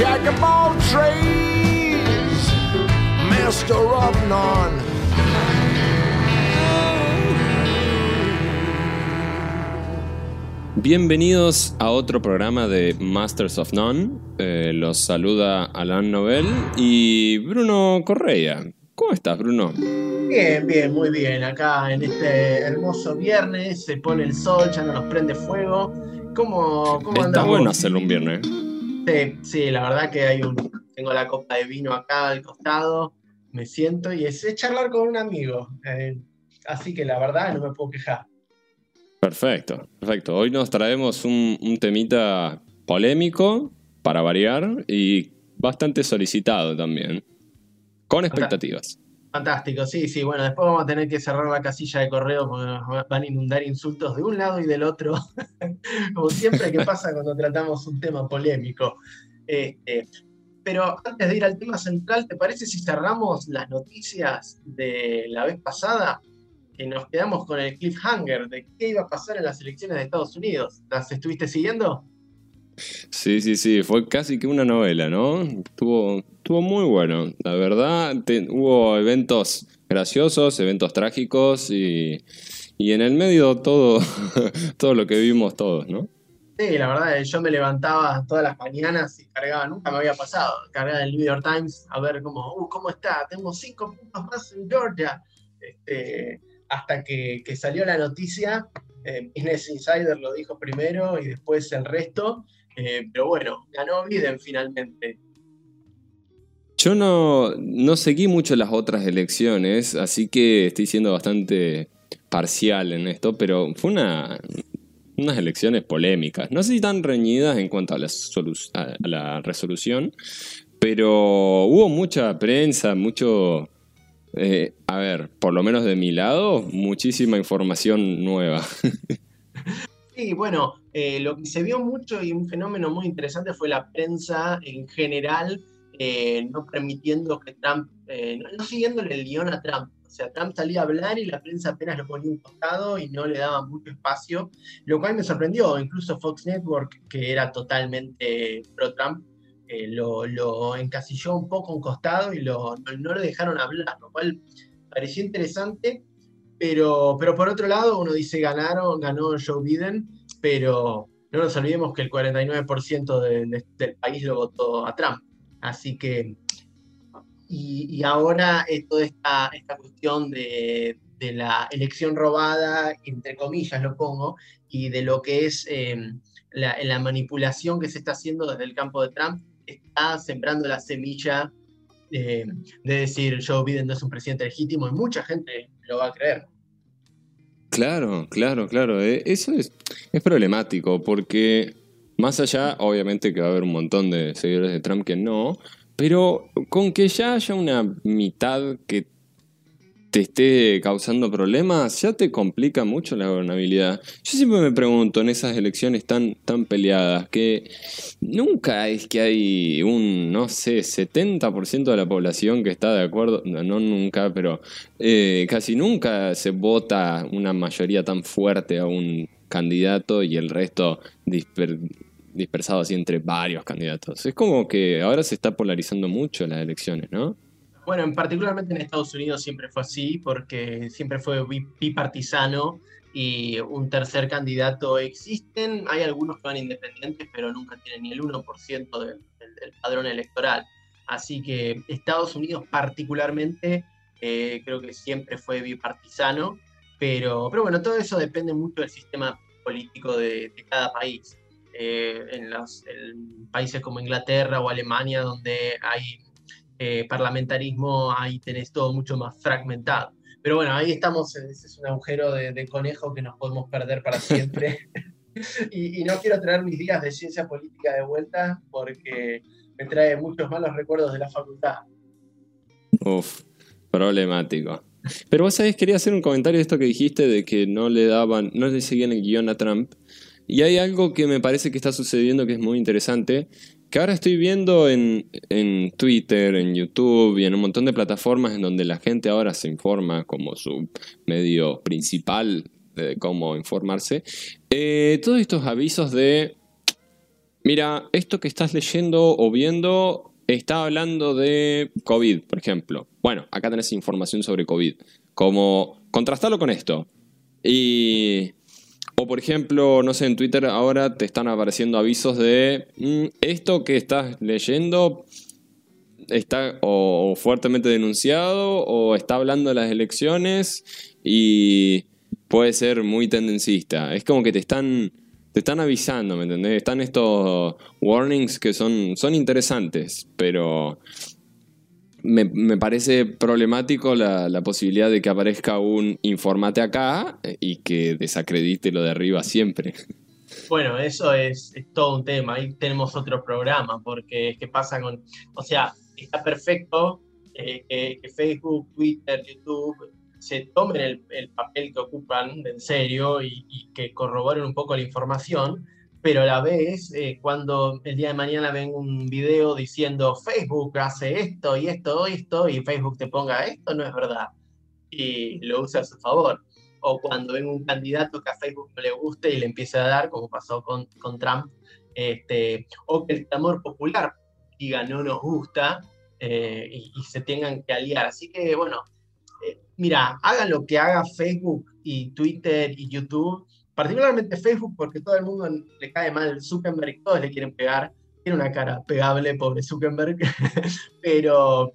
Jack of all trades, master of none. Bienvenidos a otro programa de Masters of None. Eh, los saluda Alan Nobel y Bruno Correa. ¿Cómo estás, Bruno? Bien, bien, muy bien. Acá en este hermoso viernes se pone el sol, ya no nos prende fuego. ¿Cómo, cómo Está andamos? bueno hacerlo un viernes. Sí, sí, la verdad que hay un, tengo la copa de vino acá al costado, me siento y es, es charlar con un amigo. eh, así que la verdad no me puedo quejar. Perfecto, perfecto. Hoy nos traemos un, un temita polémico para variar y bastante solicitado también. Con expectativas. Fantástico, sí, sí. Bueno, después vamos a tener que cerrar la casilla de correo porque nos va- van a inundar insultos de un lado y del otro, como siempre que pasa cuando tratamos un tema polémico. Este, pero antes de ir al tema central, ¿te parece si cerramos las noticias de la vez pasada? Que nos quedamos con el cliffhanger de qué iba a pasar en las elecciones de Estados Unidos. ¿Las estuviste siguiendo? Sí, sí, sí, fue casi que una novela, ¿no? Estuvo, estuvo muy bueno. La verdad, hubo eventos graciosos, eventos trágicos y, y en el medio todo, todo lo que vimos todos, ¿no? Sí, la verdad, eh, yo me levantaba todas las mañanas y cargaba, nunca me había pasado, cargaba el New York Times a ver cómo, uh, cómo está, tengo cinco puntos más en Georgia. Este, hasta que, que salió la noticia, eh, Business Insider lo dijo primero y después el resto, eh, pero bueno, ganó Biden finalmente. Yo no, no seguí mucho las otras elecciones, así que estoy siendo bastante parcial en esto, pero fue una, unas elecciones polémicas. No sé si tan reñidas en cuanto a la, resolución, pero hubo mucha prensa, mucho... eh, a ver, por lo menos de mi lado, muchísima información nueva. Sí, bueno, eh, lo que se vio mucho y un fenómeno muy interesante fue la prensa en general eh, no permitiendo que Trump, eh, no, siguiéndole el guion a Trump. O sea, Trump salía a hablar y la prensa apenas lo ponía un costado y no le daba mucho espacio, lo cual me sorprendió. Incluso Fox Network, que era totalmente pro-Trump, eh, lo, encasilló un poco un costado y lo, no, no lo dejaron hablar, lo cual pareció interesante. Pero, pero por otro lado, uno dice ganaron, ganó Joe Biden, pero no nos olvidemos que el 49% de- de- del país lo votó a Trump. Así que, y, ahora eh, toda esta, esta cuestión de, de la elección robada, entre comillas lo pongo, y de lo que es eh, la, la manipulación que se está haciendo desde el campo de Trump, está sembrando la semilla eh, de decir Joe Biden no es un presidente legítimo y mucha gente lo va a creer. Claro, claro, claro. eh, Eso es, es problemático porque más allá, obviamente que va a haber un montón de seguidores de Trump que no, pero con que ya haya una mitad que te esté causando problemas, ya te complica mucho la gobernabilidad. Yo siempre me pregunto en esas elecciones tan, tan peleadas que nunca es que hay un, no sé, 70% de la población que está de acuerdo, no, nunca, pero eh, casi nunca se vota una mayoría tan fuerte a un candidato y el resto dispersado así entre varios candidatos. Es como que ahora se está polarizando mucho las elecciones, ¿no? Bueno, en particularmente en Estados Unidos siempre fue así, porque siempre fue bi- bipartisano y un tercer candidato existen. Hay algunos que van independientes, pero nunca tienen ni el 1% del, del- del padrón electoral. Así que Estados Unidos particularmente eh, creo que siempre fue bipartisano, pero, pero bueno, todo eso depende mucho del sistema político de cada país. Eh, en los en países como Inglaterra o Alemania, donde hay eh, parlamentarismo, ahí tenés todo mucho más fragmentado. Pero bueno, ahí estamos, ese es un agujero de, de conejo que nos podemos perder para siempre. y, y no quiero traer mis días de ciencia política de vuelta porque me trae muchos malos recuerdos de la facultad. Uf, problemático. Pero vos sabés, quería hacer un comentario de esto que dijiste de que no le daban, no le seguían el guion a Trump. Y hay algo que me parece que está sucediendo que es muy interesante, que ahora estoy viendo en, en Twitter, en YouTube y en un montón de plataformas en donde la gente ahora se informa como su medio principal de cómo informarse. eh, todos estos avisos de mira, esto que estás leyendo o viendo está hablando de COVID, por ejemplo. Bueno, acá tenés información sobre COVID. Como contrastarlo con esto. Y. O por ejemplo, no sé, en Twitter ahora te están apareciendo avisos de mm, esto que estás leyendo está o fuertemente denunciado o está hablando de las elecciones y puede ser muy tendencista. Es como que te están, te están avisando, ¿me entendés? Están estos warnings que son, son interesantes, pero me, parece problemático la, posibilidad de que aparezca un informate acá y que desacredite lo de arriba siempre. Bueno, eso es, todo un tema. Ahí tenemos otro programa, porque ¿qué pasa con.? O sea, está perfecto eh, que Facebook, Twitter, YouTube se tomen el, papel que ocupan en serio y, que corroboren un poco la información, pero a la vez, eh, cuando el día de mañana ven un video diciendo Facebook hace esto y esto y esto, y Facebook te ponga esto, no es verdad, y lo usa a su favor. O cuando ven un candidato que a Facebook no le guste y le empieza a dar, como pasó con, con Trump, este, o que el clamor popular diga no nos gusta eh, y, y se tengan que aliar. Así que, bueno, mira, haga lo que haga Facebook y Twitter y YouTube, particularmente Facebook, porque todo el mundo le cae mal Zuckerberg, todos le quieren pegar. Tiene una cara pegable, pobre Zuckerberg, pero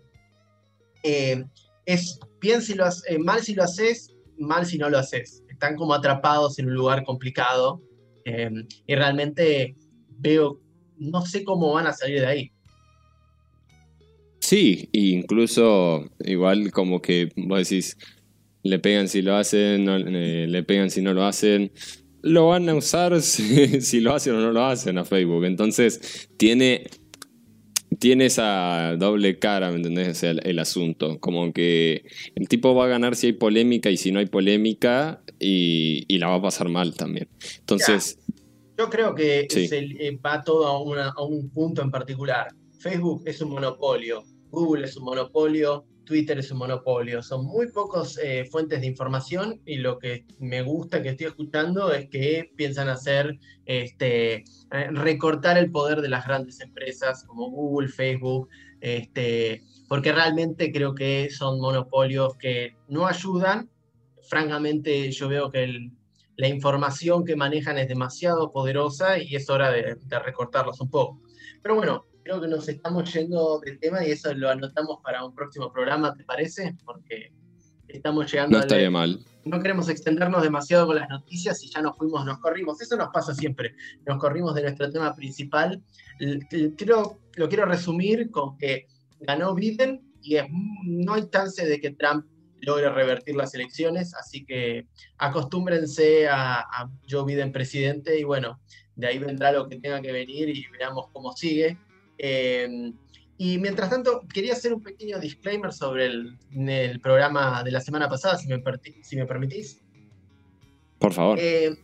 eh, es bien si lo eh, mal si lo haces, mal si no lo haces. Están como atrapados en un lugar complicado eh, y realmente veo, no sé cómo van a salir de ahí. Sí, incluso igual como que vos decís, le pegan si lo hacen, eh, le pegan si no lo hacen, lo van a usar si, lo hacen o no lo hacen a Facebook. Entonces tiene, tiene esa doble cara, ¿me entendés? el, asunto. Como que el tipo va a ganar si hay polémica y si no hay polémica y, la va a pasar mal también. Entonces... Yo creo que eh, va todo a un punto en particular. Facebook es un monopolio Google es un monopolio, Twitter es un monopolio. Son muy pocos eh, fuentes de información y lo que me gusta que estoy escuchando es que piensan hacer, este, eh, recortar el poder de las grandes empresas como Google, Facebook, este, porque realmente creo que son monopolios que no ayudan. Francamente, yo veo que la información que manejan es demasiado poderosa y es hora de, de recortarlos un poco. Pero bueno, creo que nos estamos yendo del tema y eso lo anotamos para un próximo programa, ¿te parece? Porque estamos llegando no estaría mal. No queremos extendernos demasiado con las noticias y ya nos fuimos, nos corrimos. Eso nos pasa siempre. Nos corrimos de nuestro tema principal. Creo, lo quiero resumir con que ganó Biden y no hay chance de que Trump logre revertir las elecciones, así que acostúmbrense a, a Joe Biden presidente y bueno, de ahí vendrá lo que tenga que venir y veamos cómo sigue. Eh, y mientras tanto, quería hacer un pequeño disclaimer sobre el, programa de la semana pasada, si me, si me permitís. Por favor. Eh,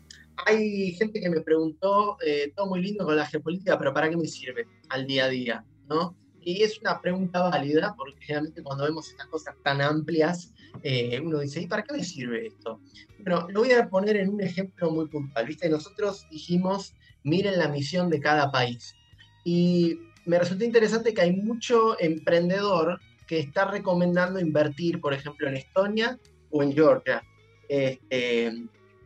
hay gente que me preguntó, eh, todo muy lindo con la geopolítica, pero ¿para qué me sirve al día a día? ¿no? Y es una pregunta válida, porque generalmente cuando vemos estas cosas tan amplias, uno dice, ¿y para qué me sirve esto? Bueno, lo voy a poner en un ejemplo muy puntual. ¿viste? Nosotros dijimos, miren la misión de cada país. Y me resulta interesante que hay mucho emprendedor que está recomendando invertir, por ejemplo, en Estonia o en Georgia. Este,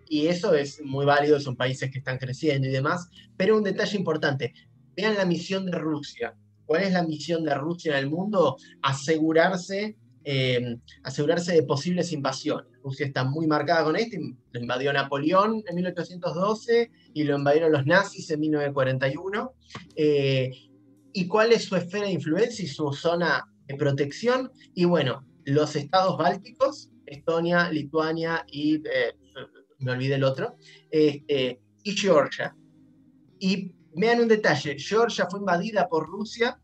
y eso es muy válido, son países que están creciendo y demás, pero un detalle importante, vean la misión de Rusia. ¿Cuál es la misión de Rusia en el mundo? Asegurarse, eh, asegurarse de posibles invasiones. Rusia está muy marcada con esto, lo invadió Napoleón en 1812 y lo invadieron los nazis en 1941. Eh, y cuál es su esfera de influencia y su zona de protección. Y bueno, los estados bálticos, Estonia, Lituania y, eh, me olvidé el otro, este, y Georgia. Y vean un detalle, Georgia fue invadida por Rusia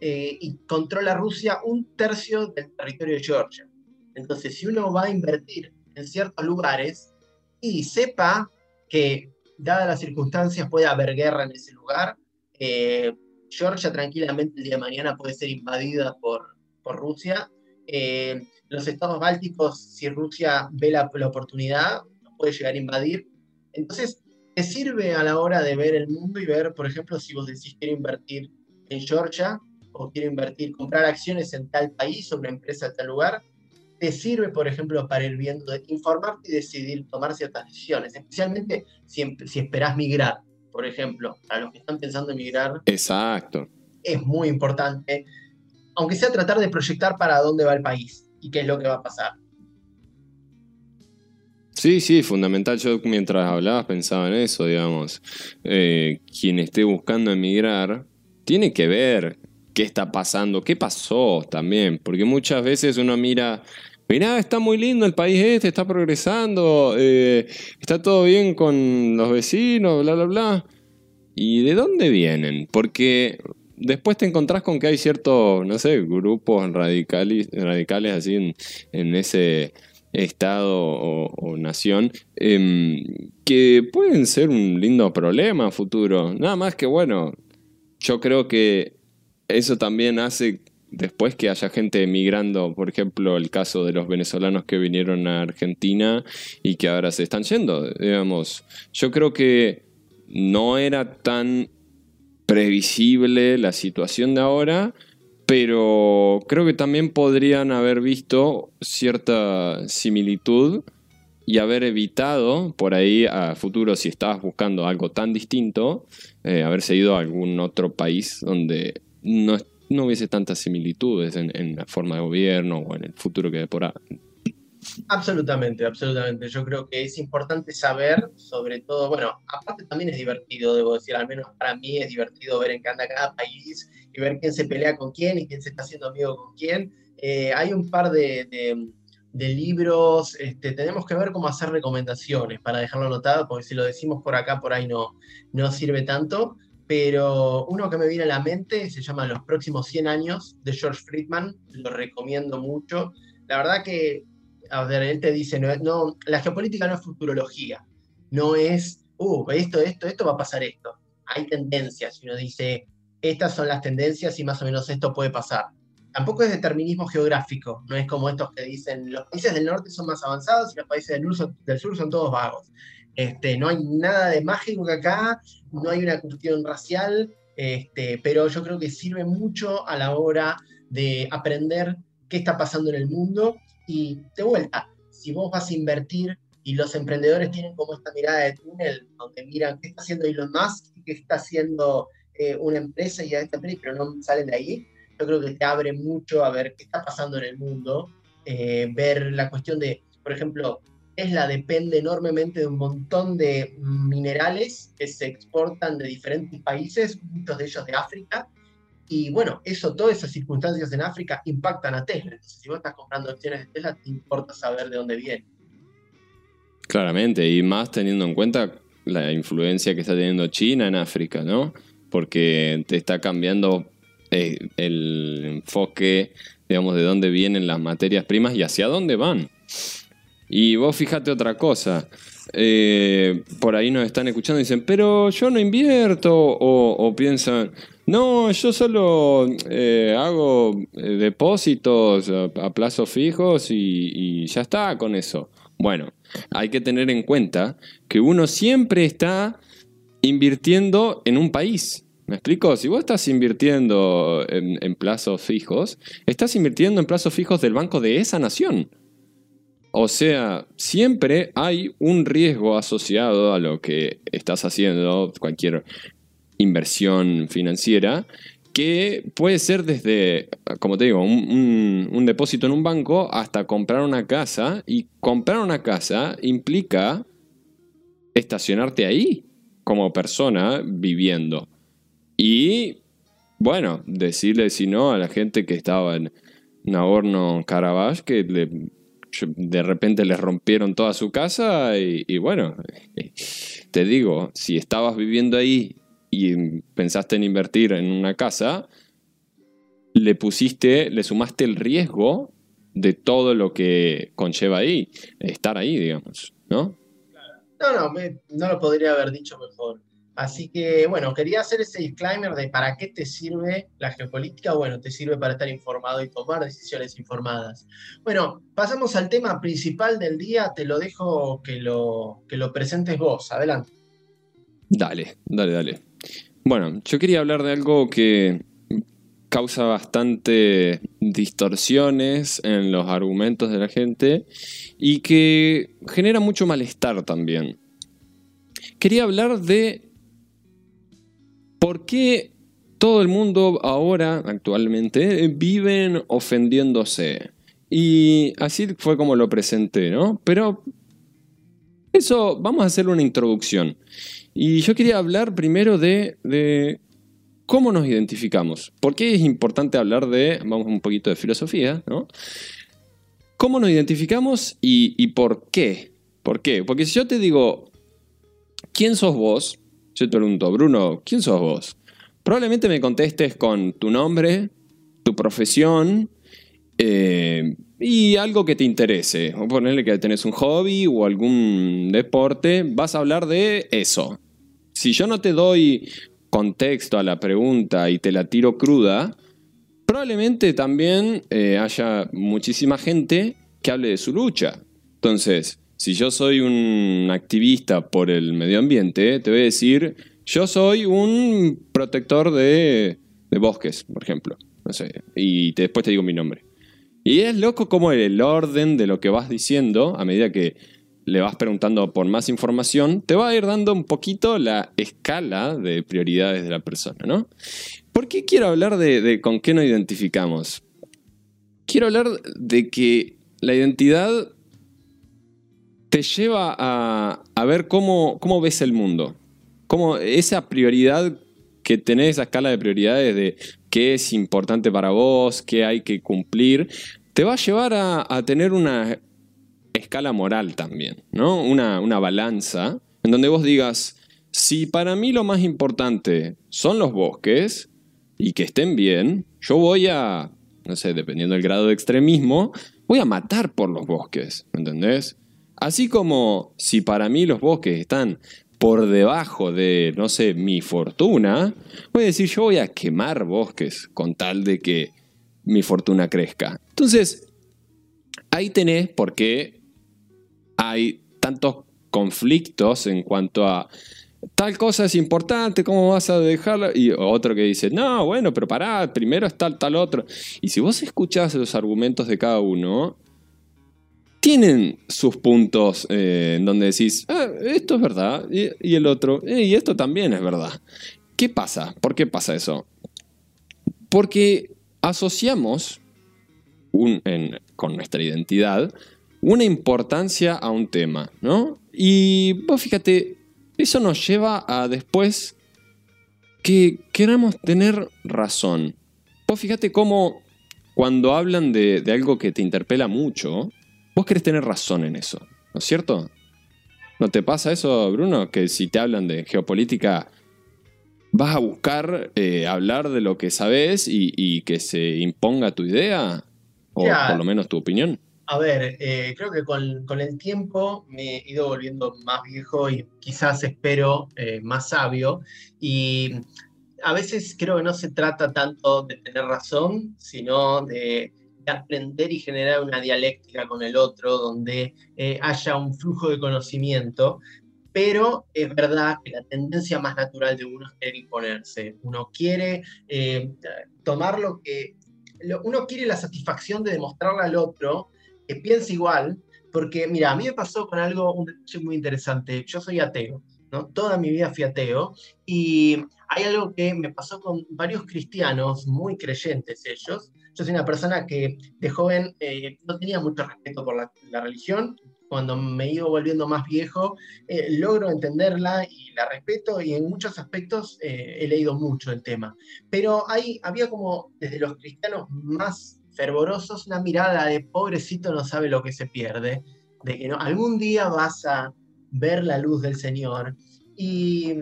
eh, y controla Rusia un tercio del territorio de Georgia. Entonces, si uno va a invertir en ciertos lugares y sepa que, dadas las circunstancias, puede haber guerra en ese lugar, eh, Georgia tranquilamente el día de mañana puede ser invadida por, por Rusia. Eh, los estados bálticos, si Rusia ve la, oportunidad, puede llegar a invadir. Entonces, te sirve a la hora de ver el mundo y ver, por ejemplo, si vos decís quiero invertir en Georgia o quiero invertir, comprar acciones en tal país o una empresa en tal lugar, te sirve, por ejemplo, para ir viendo, informarte y decidir tomar ciertas decisiones, especialmente si, si esperás migrar, por ejemplo, para los que están pensando en migrar. Exacto. Es muy importante, aunque sea tratar de proyectar para dónde va el país y qué es lo que va a pasar. Sí, sí, fundamental. Yo mientras hablabas pensaba en eso, digamos. Eh, quien esté buscando emigrar tiene que ver qué está pasando, qué pasó también, porque muchas veces uno mira, mira, está muy lindo el país este, está progresando, eh, está todo bien con los vecinos, bla, bla, bla. ¿Y de dónde vienen? Porque después te encontrás con que hay ciertos, no sé, grupos radicales, radicales así en ese estado o, nación, em, que pueden ser un lindo problema futuro. Nada más que bueno, yo creo que eso también hace después que haya gente emigrando, por ejemplo, el caso de los venezolanos que vinieron a Argentina y que ahora se están yendo, digamos, yo creo que no era tan previsible la situación de ahora, pero creo que también podrían haber visto cierta similitud y haber evitado por ahí a futuro, si estabas buscando algo tan distinto, eh, haberse ido a algún otro país donde no, hubiese tantas similitudes en, la forma de gobierno o en el futuro que de por, Absolutamente, absolutamente. Yo creo que es importante saber, sobre todo, bueno, aparte también es divertido, debo decir, al menos para mí es divertido ver en qué anda cada país y ver quién se pelea con quién y quién se está haciendo amigo con quién. Eh, hay un par de, de, libros, este, tenemos que ver cómo hacer recomendaciones para dejarlo anotado, porque si lo decimos por acá, por ahí no, no sirve tanto. Pero uno que me viene a la mente se llama Los próximos 100 años de George Friedman, lo recomiendo mucho. La verdad que a ver, él te dice, no, la geopolítica no es futurología, no es, uh, esto, esto, esto va a pasar esto. Hay tendencias, y uno dice, estas son las tendencias y más o menos esto puede pasar. Tampoco es determinismo geográfico, no es como estos que dicen, los países del norte son más avanzados y los países del sur, del sur son todos vagos. Este, no hay nada de mágico acá, no hay una cuestión racial, este, pero yo creo que sirve mucho a la hora de aprender qué está pasando en el mundo. Y de vuelta, si vos vas a invertir y los emprendedores tienen como esta mirada de túnel, donde miran qué está haciendo Elon Musk qué está haciendo eh, una empresa y a esta empresa, pero no salen de ahí, yo creo que te abre mucho a ver qué está pasando en el mundo, eh, ver la cuestión de, por ejemplo, Tesla depende enormemente de un montón de minerales que se exportan de diferentes países, muchos de ellos de África, y bueno, eso, todas esas circunstancias en África impactan a Tesla. Entonces, si vos estás comprando acciones de Tesla, te importa saber de dónde viene. Claramente, y más teniendo en cuenta la influencia que está teniendo China en África, ¿no? Porque te está cambiando eh, el enfoque, digamos, de dónde vienen las materias primas y hacia dónde van. Y vos fíjate otra cosa. Eh, por ahí nos están escuchando y dicen, pero yo no invierto, o piensan, no, yo solo eh, hago eh, depósitos a, plazos fijos y, ya está con eso. Bueno, hay que tener en cuenta que uno siempre está invirtiendo en un país. ¿Me explico? Si vos estás invirtiendo en, en, plazos fijos, estás invirtiendo en plazos fijos del banco de esa nación. O sea, siempre hay un riesgo asociado a lo que estás haciendo, cualquier inversión financiera que puede ser desde, como te digo, un, depósito en un banco hasta comprar una casa y comprar una casa implica estacionarte ahí como persona viviendo. Y bueno, decirle si no a la gente que estaba en Nagorno Karabaj que de repente les rompieron toda su casa y, y bueno, te digo, si estabas viviendo ahí y pensaste en invertir en una casa, le pusiste, le sumaste el riesgo de todo lo que conlleva ahí, estar ahí, digamos, ¿no? No, no, no lo podría haber dicho mejor. Así que, bueno, quería hacer ese disclaimer de para qué te sirve la geopolítica. Bueno, te sirve para estar informado y tomar decisiones informadas. Bueno, pasamos al tema principal del día. Te lo dejo que lo, que lo presentes vos. Adelante. Dale, dale, dale. Bueno, yo quería hablar de algo que causa bastante distorsiones en los argumentos de la gente y que genera mucho malestar también. Quería hablar de por qué todo el mundo ahora, actualmente, viven ofendiéndose. Y así fue como lo presenté, ¿no? Pero eso, vamos a hacer una introducción. Y yo quería hablar primero de, cómo nos identificamos. ¿Por qué es importante hablar de, vamos un poquito de filosofía, ¿no? ¿Cómo nos identificamos y, y por qué? ¿Por qué? Porque si yo te digo, ¿quién sos vos? Yo te pregunto, Bruno, ¿quién sos vos? Probablemente me contestes con tu nombre, tu profesión eh, y algo que te interese. O ponerle que tenés un hobby o algún deporte, vas a hablar de eso. Si yo no te doy contexto a la pregunta y te la tiro cruda, probablemente también eh, haya muchísima gente que hable de su lucha. Entonces, si yo soy un activista por el medio ambiente, te voy a decir, yo soy un protector de, bosques, por ejemplo. No sé, y después te digo mi nombre. Y es loco como el orden de lo que vas diciendo, a medida que le vas preguntando por más información, te va a ir dando un poquito la escala de prioridades de la persona, ¿no? ¿Por qué quiero hablar de, con qué nos identificamos? Quiero hablar de que la identidad te lleva a, a ver cómo, cómo ves el mundo. Cómo esa prioridad que tenés, esa escala de prioridades de qué es importante para vos, qué hay que cumplir, te va a llevar a, a tener una escala moral también, ¿no? Una, una balanza en donde vos digas, si para mí lo más importante son los bosques y que estén bien, yo voy a, no sé, dependiendo del grado de extremismo, voy a matar por los bosques, ¿me entendés? Así como si para mí los bosques están por debajo de, no sé, mi fortuna, voy a decir, yo voy a quemar bosques con tal de que mi fortuna crezca. Entonces, ahí tenés por qué hay tantos conflictos en cuanto a tal cosa es importante, ¿cómo vas a dejarla? Y otro que dice, no, bueno, pero pará, primero está tal otro. Y si vos escuchás los argumentos de cada uno, tienen sus puntos eh, en donde decís, ah, esto es verdad, y, el otro, eh, y esto también es verdad. ¿Qué pasa? ¿Por qué pasa eso? Porque asociamos con nuestra identidad una importancia a un tema, ¿no? Y vos fíjate, eso nos lleva a después que queramos tener razón. Vos fíjate cómo cuando hablan de, algo que te interpela mucho, vos querés tener razón en eso, ¿no es cierto? ¿No te pasa eso, Bruno? Que si te hablan de geopolítica, vas a buscar eh, hablar de lo que sabes y, que se imponga tu idea, o por lo menos tu opinión. A ver, eh, creo que con, el tiempo me he ido volviendo más viejo y quizás espero eh, más sabio. Y a veces creo que no se trata tanto de tener razón, sino de, aprender y generar una dialéctica con el otro donde eh, haya un flujo de conocimiento. Pero es verdad que la tendencia más natural de uno es querer imponerse. Uno quiere tomar lo que... uno quiere la satisfacción de demostrarle al otro que piensa igual, porque mira, a mí me pasó con algo un muy interesante. Yo soy ateo, ¿no? Toda mi vida fui ateo y hay algo que me pasó con varios cristianos muy creyentes ellos. Yo soy una persona que de joven eh, no tenía mucho respeto por la, religión. Cuando me iba volviendo más viejo, eh, logro entenderla y la respeto y en muchos aspectos eh, he leído mucho el tema. Pero hay, había como desde los cristianos más fervorosos, una mirada de pobrecito no sabe lo que se pierde, de que no, algún día vas a ver la luz del Señor. Y,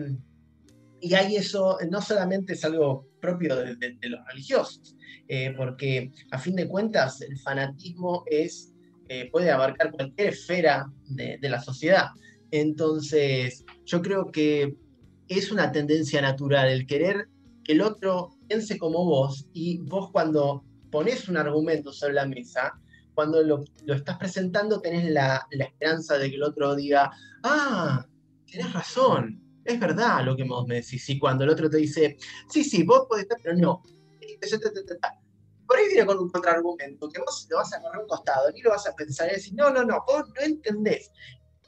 y hay eso, no solamente es algo propio de, los religiosos, eh, porque a fin de cuentas el fanatismo es, eh, puede abarcar cualquier esfera de, de la sociedad. Entonces, yo creo que es una tendencia natural el querer que el otro piense como vos y vos cuando pones un argumento sobre la mesa, cuando lo, estás presentando tenés la, esperanza de que el otro diga, ah, tenés razón, es verdad lo que vos me decís. Y cuando el otro te dice, sí, sí, vos podés estar, pero no. Por ahí viene con un contraargumento que vos lo vas a correr un costado, ni lo vas a pensar y decir, no, no, no, vos no entendés.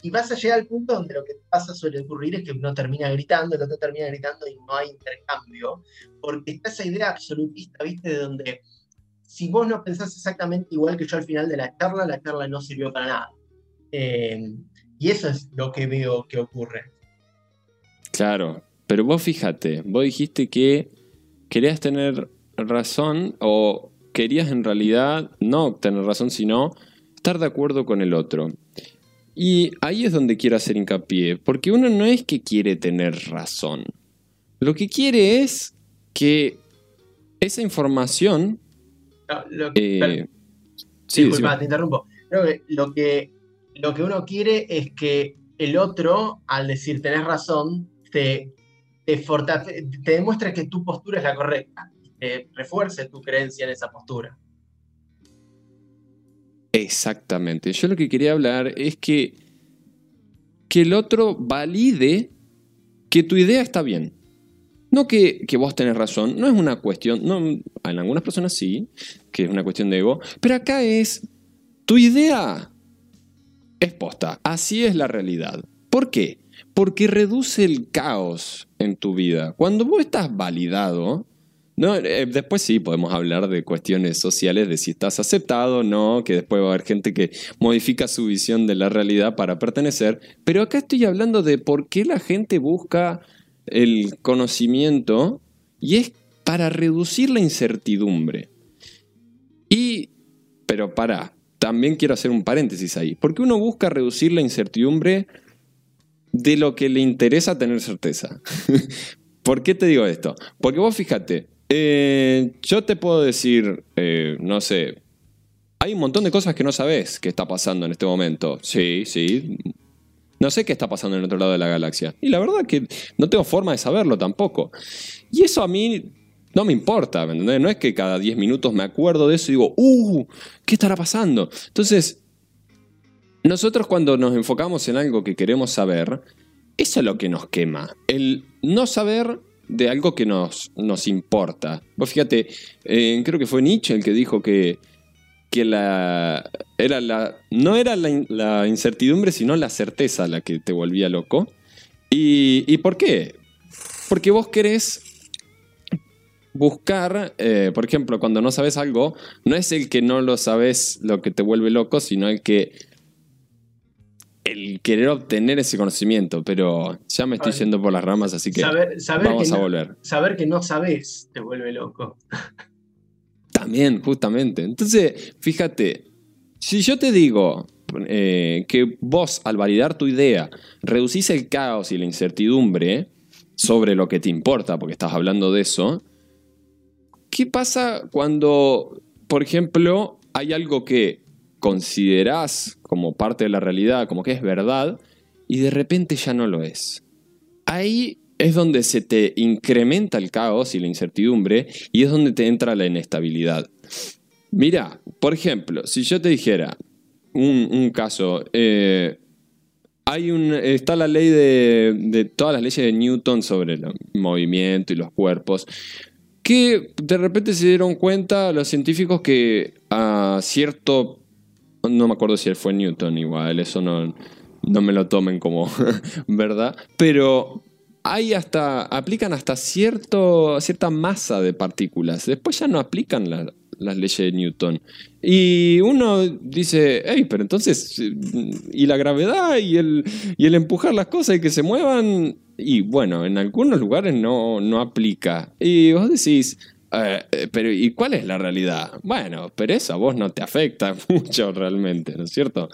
Y vas a llegar al punto donde lo que pasa suele ocurrir es que uno termina gritando, el otro termina gritando y no hay intercambio, porque está esa idea absolutista, ¿viste? De donde si vos no pensás exactamente igual que yo al final de la charla, la charla no sirvió para nada. Eh, y eso es lo que veo que ocurre. Claro, pero vos fíjate, vos dijiste que querías tener razón o querías en realidad no tener razón, sino estar de acuerdo con el otro. Y ahí es donde quiero hacer hincapié, porque uno no es que quiere tener razón. Lo que quiere es que esa información... lo eh, sí, disculpa, te interrumpo. Creo que lo que lo que uno quiere es que el otro, al decir tenés razón, te, te, te demuestre que tu postura es la correcta, te refuerce tu creencia en esa postura. Exactamente. Yo lo que quería hablar es que, que el otro valide que tu idea está bien. No que, que, vos tenés razón, no es una cuestión, no, en algunas personas sí, que es una cuestión de ego, pero acá es, tu idea es posta. Así es la realidad. ¿Por qué? Porque reduce el caos en tu vida. Cuando vos estás validado, no, eh, después sí podemos hablar de cuestiones sociales, de si estás aceptado o no, que después va a haber gente que modifica su visión de la realidad para pertenecer. Pero acá estoy hablando de por qué la gente busca el conocimiento y es para reducir la incertidumbre. Y, pero para, también quiero hacer un paréntesis ahí, porque uno busca reducir la incertidumbre de lo que le interesa tener certeza. ¿Por qué te digo esto? Porque vos fíjate, eh, yo te puedo decir, eh, no sé, hay un montón de cosas que no sabes qué está pasando en este momento. Sí, sí. No sé qué está pasando en el otro lado de la galaxia. Y la verdad que no tengo forma de saberlo tampoco. Y eso a mí no me importa, ¿me entendés? No es que cada 10 minutos me acuerdo de eso y digo, ¡uh! ¿Qué estará pasando? Entonces, nosotros cuando nos enfocamos en algo que queremos saber, eso es lo que nos quema. El no saber de algo que nos, nos importa. Vos fíjate, eh, creo que fue Nietzsche el que dijo que, que la, era la, no era la, incertidumbre, sino la certeza la que te volvía loco. ¿Y, ¿Y por qué? Porque vos querés buscar, eh, por ejemplo, cuando no sabes algo, no es el que no lo sabes lo que te vuelve loco, sino el que el querer obtener ese conocimiento, pero ya me estoy yendo por las ramas, así que vamos a volver. Saber que no sabes te vuelve loco. También, justamente. Entonces, fíjate, si yo te digo eh, que vos al validar tu idea reducís el caos y la incertidumbre sobre lo que te importa, porque estás hablando de eso, ¿Qué pasa cuando, por ejemplo, hay algo que considerás como parte de la realidad, como que es verdad, y de repente ya no lo es? Ahí es donde se te incrementa el caos y la incertidumbre y es donde te entra la inestabilidad. Mira, por ejemplo, si yo te dijera un, caso, eh, hay un, está la ley de, de, todas las leyes de Newton sobre el movimiento y los cuerpos, que de repente se dieron cuenta los científicos que a cierto, no me acuerdo si fue Newton igual, eso no, no me lo tomen como verdad, pero hay hasta, aplican hasta cierto, cierta masa de partículas, después ya no aplican la, las leyes de Newton. Y uno dice, hey, pero entonces, ¿y la gravedad y el, y el empujar las cosas y que se muevan? Y bueno, en algunos lugares no, no aplica. Y vos decís, eh, pero ¿y cuál es la realidad? Bueno, pero eso a vos no te afecta mucho realmente, ¿no es cierto?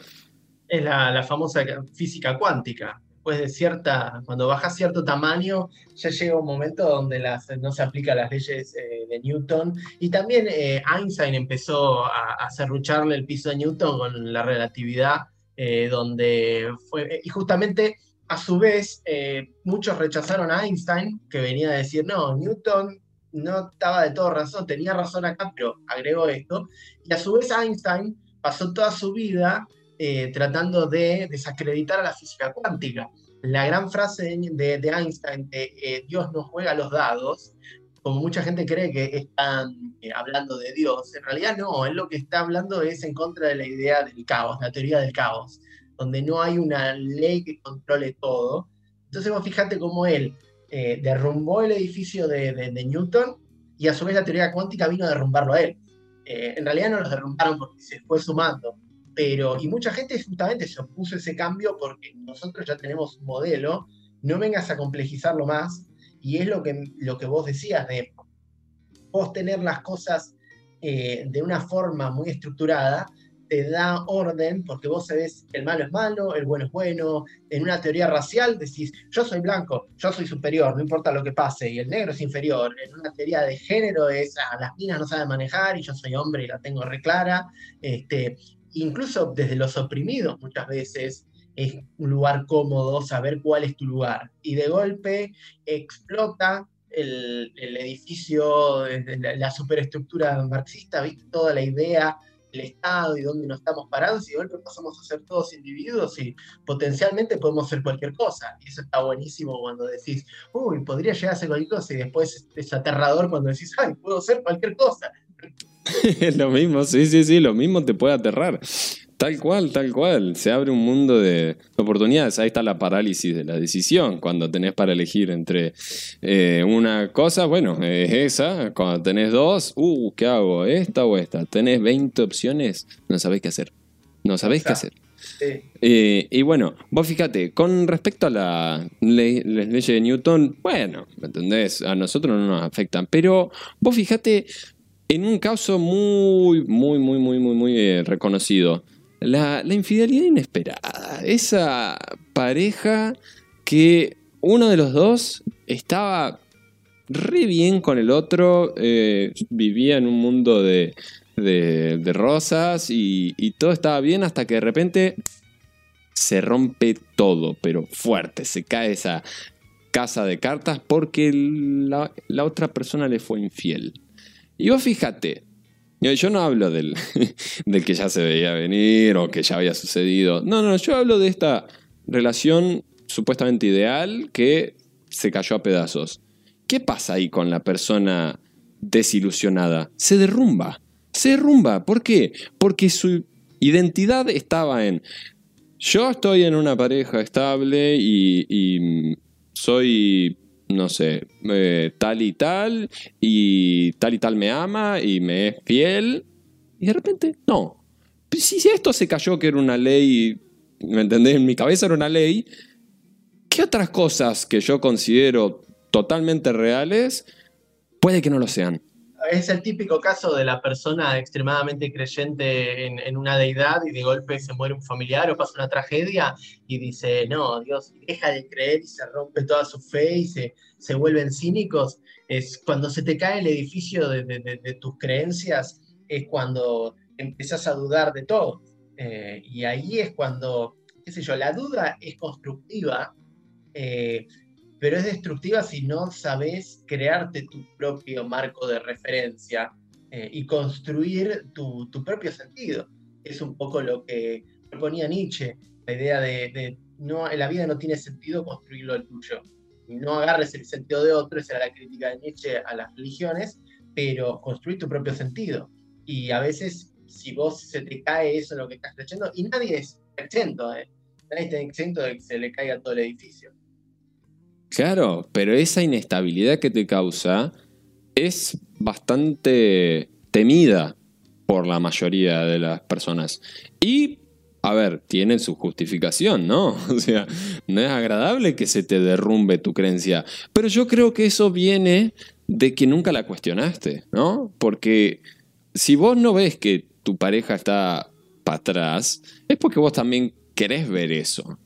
Es la, famosa física cuántica después de cierta, cuando baja cierto tamaño, ya llega un momento donde las, no se aplican las leyes eh, de Newton. Y también eh, Einstein empezó a, a cerrucharle el piso de Newton con la relatividad, donde fue, y justamente a su vez, muchos rechazaron a Einstein, que venía a decir, no, Newton no estaba de todo razón, tenía razón acá, pero agregó esto. Y a su vez Einstein pasó toda su vida eh, tratando de desacreditar a la física cuántica. la gran frase de, Einstein de eh, Dios no juega los dados, como mucha gente cree que están eh, hablando de Dios, en realidad no, él lo que está hablando es en contra de la idea del caos, la teoría del caos, donde no hay una ley que controle todo. Entonces vos fíjate cómo él eh, derrumbó el edificio de, de, Newton y a su vez la teoría cuántica vino a derrumbarlo a él. en realidad no los derrumbaron porque se fue sumando, pero, y mucha gente justamente se opuso a ese cambio porque nosotros ya tenemos un modelo, no vengas a complejizarlo más, y es lo que, lo que vos decías de vos tener las cosas eh, de una forma muy estructurada, te da orden porque vos sabés el malo es malo, el bueno es bueno. En una teoría racial decís, yo soy blanco, yo soy superior, no importa lo que pase, y el negro es inferior. En una teoría de género es, ah, las minas no saben manejar y yo soy hombre y la tengo reclara. Este, incluso desde los oprimidos muchas veces es un lugar cómodo saber cuál es tu lugar. Y de golpe explota el, edificio, la, superestructura marxista, ¿viste? toda la idea del Estado y dónde nos estamos parando, y de golpe pasamos a ser todos individuos y potencialmente podemos ser cualquier cosa. Y eso está buenísimo cuando decís, uy, podría llegar a ser cualquier cosa, y después es aterrador cuando decís, ay, puedo ser cualquier cosa. lo mismo, sí, sí, sí, lo mismo te puede aterrar. Tal cual, tal cual. Se abre un mundo de oportunidades. Ahí está la parálisis de la decisión. Cuando tenés para elegir entre eh, una cosa, bueno, es esa. Cuando tenés dos, uh, ¿qué hago? ¿Esta o esta? Tenés 20 opciones, no sabés qué hacer. No sabés qué hacer. Eh, y bueno, vos fíjate, con respecto a la ley, las leyes de Newton, bueno, ¿me entendés? A nosotros no nos afectan. Pero vos fíjate en un caso muy, muy, muy, muy, muy, muy eh, reconocido. La, infidelidad inesperada. Esa pareja que uno de los dos estaba re bien con el otro, eh, vivía en un mundo de, de, rosas y, y, todo estaba bien hasta que de repente se rompe todo, pero fuerte, se cae esa casa de cartas porque la, la otra persona le fue infiel. Y vos fíjate, yo no hablo del, del que ya se veía venir o que ya había sucedido. No, no, yo hablo de esta relación supuestamente ideal que se cayó a pedazos. ¿Qué pasa ahí con la persona desilusionada? Se derrumba. Se derrumba. ¿Por qué? Porque su identidad estaba en yo estoy en una pareja estable y, y soy no sé, eh, tal y tal, y tal y tal me ama y me es fiel, y de repente, no. Si esto se cayó que era una ley, ¿me entendés? En mi cabeza era una ley, ¿qué otras cosas que yo considero totalmente reales puede que no lo sean? Es el típico caso de la persona extremadamente creyente en, una deidad y de golpe se muere un familiar o pasa una tragedia y dice, no, Dios, deja de creer y se rompe toda su fe y se, se vuelven cínicos. Es cuando se te cae el edificio de, tus creencias, es cuando empiezas a dudar de todo. Eh, y ahí es cuando, qué sé yo, la duda es constructiva. Eh, pero es destructiva si no sabes crearte tu propio marco de referencia eh, y construir tu, propio sentido. Es un poco lo que proponía Nietzsche, la idea de, no, la vida no tiene sentido construirlo el tuyo. No agarres el sentido de otro, esa era la crítica de Nietzsche a las religiones, pero construir tu propio sentido. Y a veces, si vos se te cae eso en lo que estás creyendo, y nadie es exento, ¿eh? nadie está exento de que se le caiga todo el edificio. Claro, pero esa inestabilidad que te causa es bastante temida por la mayoría de las personas. Y, a ver, tiene su justificación, ¿no? O sea, no es agradable que se te derrumbe tu creencia. Pero yo creo que eso viene de que nunca la cuestionaste, ¿no? Porque si vos no ves que tu pareja está para atrás, es porque vos también querés ver eso.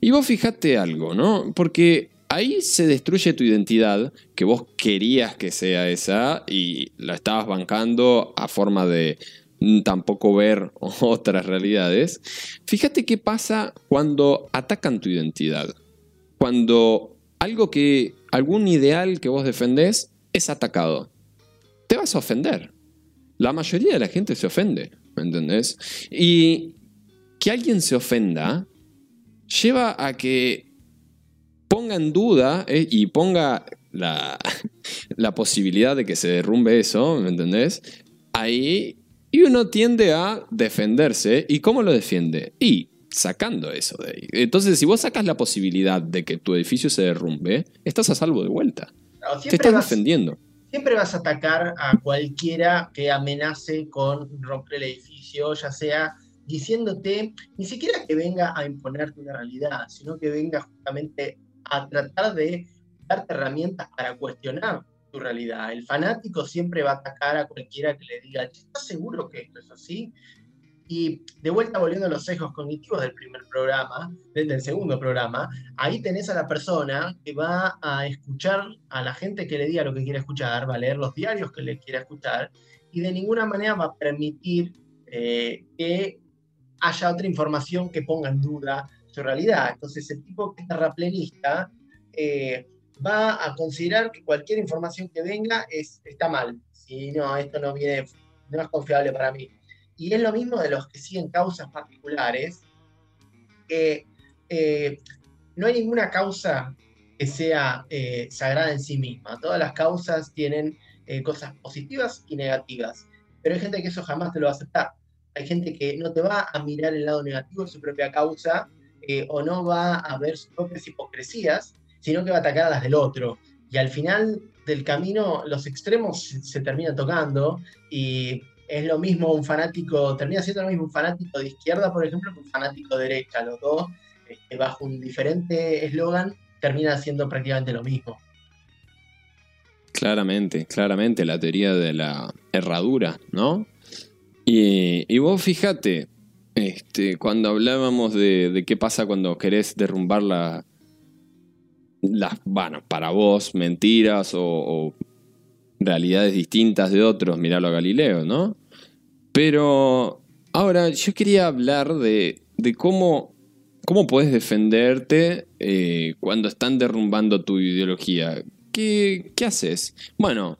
Y vos fijate algo, ¿no? Porque ahí se destruye tu identidad, que vos querías que sea esa y la estabas bancando a forma de tampoco ver otras realidades. Fíjate qué pasa cuando atacan tu identidad. Cuando algo que, algún ideal que vos defendés es atacado. Te vas a ofender. La mayoría de la gente se ofende, ¿me entendés? Y que alguien se ofenda lleva a que ponga en duda eh, y ponga la, la posibilidad de que se derrumbe eso, ¿me entendés? Ahí, y uno tiende a defenderse. ¿Y cómo lo defiende? Y sacando eso de ahí. Entonces, si vos sacas la posibilidad de que tu edificio se derrumbe, estás a salvo de vuelta. No, Te estás vas, defendiendo. siempre vas a atacar a cualquiera que amenace con romper el edificio, ya sea diciéndote, ni siquiera que venga a imponerte una realidad, sino que venga justamente a tratar de darte herramientas para cuestionar tu realidad. El fanático siempre va a atacar a cualquiera que le diga, ¿estás seguro que esto es así? Y de vuelta volviendo a los sesgos cognitivos del primer programa, del, segundo programa, ahí tenés a la persona que va a escuchar a la gente que le diga lo que quiere escuchar, va a leer los diarios que le quiera escuchar, y de ninguna manera va a permitir eh, que haya otra información que ponga en duda su realidad. Entonces, el tipo terraplenista eh, va a considerar que cualquier información que venga es, está mal. Si no, esto no viene, no es confiable para mí. Y es lo mismo de los que siguen causas particulares, eh, no hay ninguna causa que sea eh, sagrada en sí misma. Todas las causas tienen eh, cosas positivas y negativas, pero hay gente que eso jamás te lo va a aceptar. Hay gente que no te va a mirar el lado negativo de su propia causa o no va a ver sus propias hipocresías, sino que va a atacar a las del otro. Y al final del camino los extremos se, terminan tocando y es lo mismo un fanático, termina siendo lo mismo un fanático de izquierda, por ejemplo, que un fanático de derecha. Los dos, este, bajo un diferente eslogan, terminan siendo prácticamente lo mismo. Claramente, claramente la teoría de la herradura, ¿no? Y, y vos fíjate, este, cuando hablábamos de, qué pasa cuando querés derrumbar la, las, bueno, para vos, mentiras o, o realidades distintas de otros, miralo a Galileo, ¿no? Pero ahora yo quería hablar de, de cómo, cómo puedes defenderte eh, cuando están derrumbando tu ideología. ¿Qué, ¿Qué haces? Bueno,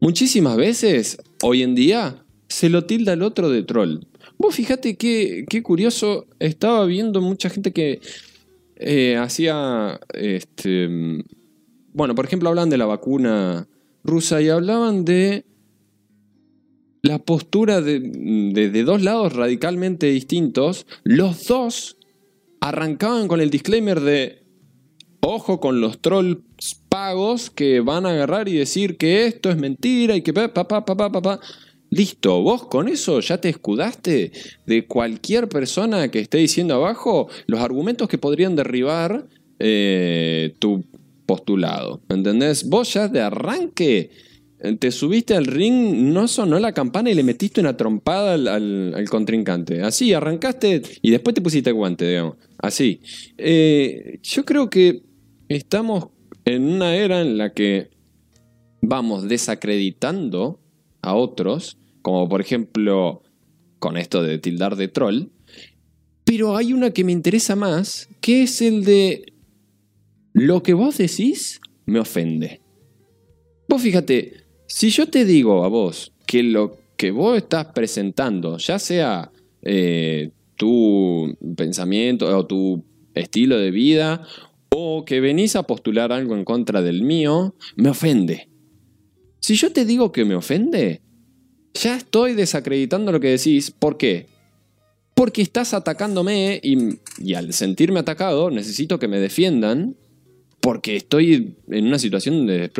muchísimas veces, hoy en día, se lo tilda al otro de troll. Vos fíjate qué, qué curioso, estaba viendo mucha gente que eh, hacía, este, bueno, por ejemplo, hablan de la vacuna rusa y hablaban de la postura de, de, de, dos lados radicalmente distintos, los dos arrancaban con el disclaimer de ojo con los trolls pagos que van a agarrar y decir que esto es mentira y que pa, pa, pa, pa, pa, pa. Listo, vos con eso ya te escudaste de cualquier persona que esté diciendo abajo los argumentos que podrían derribar eh, tu postulado. ¿Entendés? Vos ya de arranque te subiste al ring, no sonó la campana y le metiste una trompada al contrincante. Así, arrancaste y después te pusiste guante, digamos. Así. Eh, yo creo que estamos en una era en la que vamos desacreditando a otros, como por ejemplo con esto de tildar de troll, pero hay una que me interesa más, que es el de lo que vos decís me ofende. Vos fíjate, si yo te digo a vos que lo que vos estás presentando, ya sea eh, tu pensamiento o tu estilo de vida, o que venís a postular algo en contra del mío, me ofende. Si yo te digo que me ofende, ya estoy desacreditando lo que decís. ¿Por qué? Porque estás atacándome y, al sentirme atacado necesito que me defiendan porque estoy en una situación de